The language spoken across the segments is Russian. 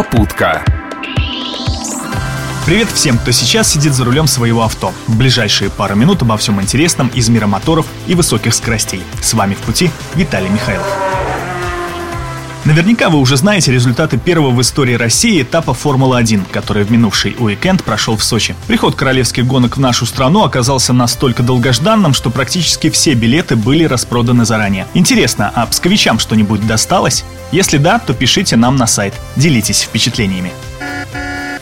Попутка. Привет всем, кто сейчас сидит за рулем своего авто. В ближайшие пару минут обо всем интересном из мира моторов и высоких скоростей. С вами в пути Виталий Михайлов. Наверняка вы уже знаете результаты первого в истории России этапа Формулы-1, который в минувший уикенд прошел в Сочи. Приход королевских гонок в нашу страну оказался настолько долгожданным, что практически все билеты были распроданы заранее. Интересно, а псковичам что-нибудь досталось? Если да, то пишите нам на сайт, делитесь впечатлениями.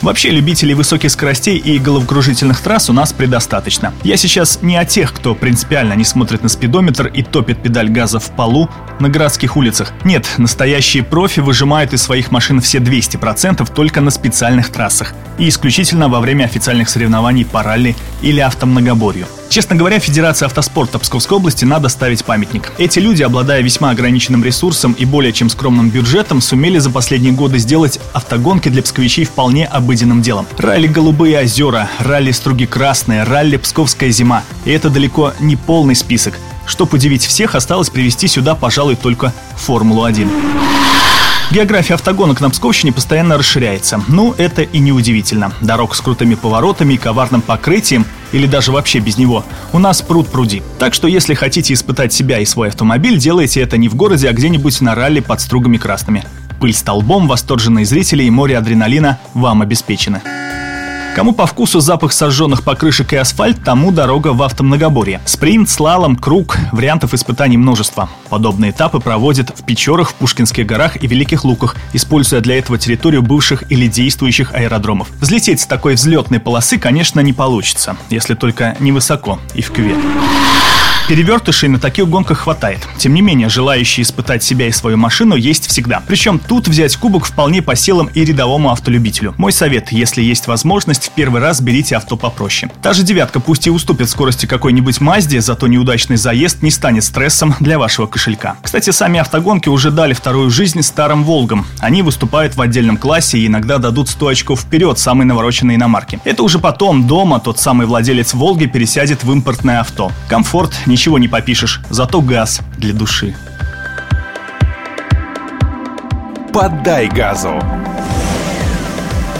Вообще, любителей высоких скоростей и головокружительных трасс у нас предостаточно. Я сейчас не о тех, кто принципиально не смотрит на спидометр и топит педаль газа в полу на городских улицах. Нет, настоящие профи выжимают из своих машин все 200% только на специальных трассах и исключительно во время официальных соревнований по ралли или автомногоборью. Честно говоря, Федерации автоспорта Псковской области надо ставить памятник. Эти люди, обладая весьма ограниченным ресурсом и более чем скромным бюджетом, сумели за последние годы сделать автогонки для псковичей вполне обыденным делом. Ралли «Голубые озера», ралли «Струги красные», ралли «Псковская зима». И это далеко не полный список. Чтоб удивить всех, осталось привести сюда, пожалуй, только Формулу-1. География автогонок на Псковщине постоянно расширяется. Ну, это и не удивительно. Дорог с крутыми поворотами и коварным покрытием, или даже вообще без него, у нас пруд пруди. Так что если хотите испытать себя и свой автомобиль, делайте это не в городе, а где-нибудь на ралли под стругами красными. Пыль столбом, восторженные зрители и море адреналина вам обеспечены. Кому по вкусу запах сожженных покрышек и асфальт, тому дорога в автомногоборье. Спринт, слалом, круг, вариантов испытаний множество. Подобные этапы проводят в Печорах, в Пушкинских горах и Великих Луках, используя для этого территорию бывших или действующих аэродромов. Взлететь с такой взлетной полосы, конечно, не получится, если только невысоко и в кювет. Перевертышей на таких гонках хватает. Тем не менее, желающие испытать себя и свою машину есть всегда. Причем тут взять кубок вполне по силам и рядовому автолюбителю. Мой совет, если есть возможность, в первый раз берите авто попроще. Та же девятка пусть и уступит скорости какой-нибудь Мазде, зато неудачный заезд не станет стрессом для вашего кошелька. Кстати, сами автогонки уже дали вторую жизнь старым Волгам. Они выступают в отдельном классе и иногда дадут 100 очков вперед самой навороченной иномарки. Это уже потом дома тот самый владелец Волги пересядет в импортное авто. Комфорт, не ничего не попишешь, зато газ для души. Поддай газу!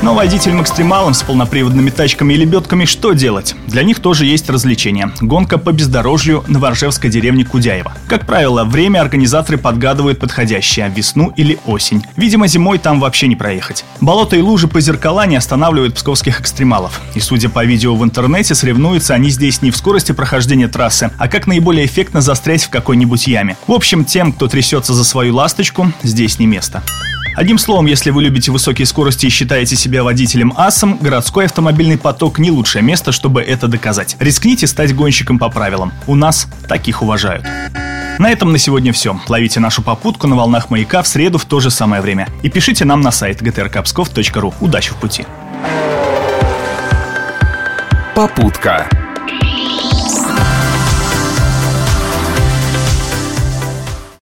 Но водителям-экстремалам с полноприводными тачками и лебедками что делать? Для них тоже есть развлечение. Гонка по бездорожью на Воржевской деревне Кудяева. Как правило, время организаторы подгадывают подходящее – весну или осень. Видимо, зимой там вообще не проехать. Болото и лужи по зеркала не останавливают псковских экстремалов. И судя по видео в интернете, соревнуются они здесь не в скорости прохождения трассы, а как наиболее эффектно застрять в какой-нибудь яме. В общем, тем, кто трясется за свою ласточку, здесь не место. Одним словом, если вы любите высокие скорости и считаете себя водителем асом, городской автомобильный поток не лучшее место, чтобы это доказать. Рискните стать гонщиком по правилам. У нас таких уважают. На этом на сегодня все. Ловите нашу попутку на волнах маяка в среду в то же самое время. И пишите нам на сайт gtrkpskov.ru. Удачи в пути! Попутка.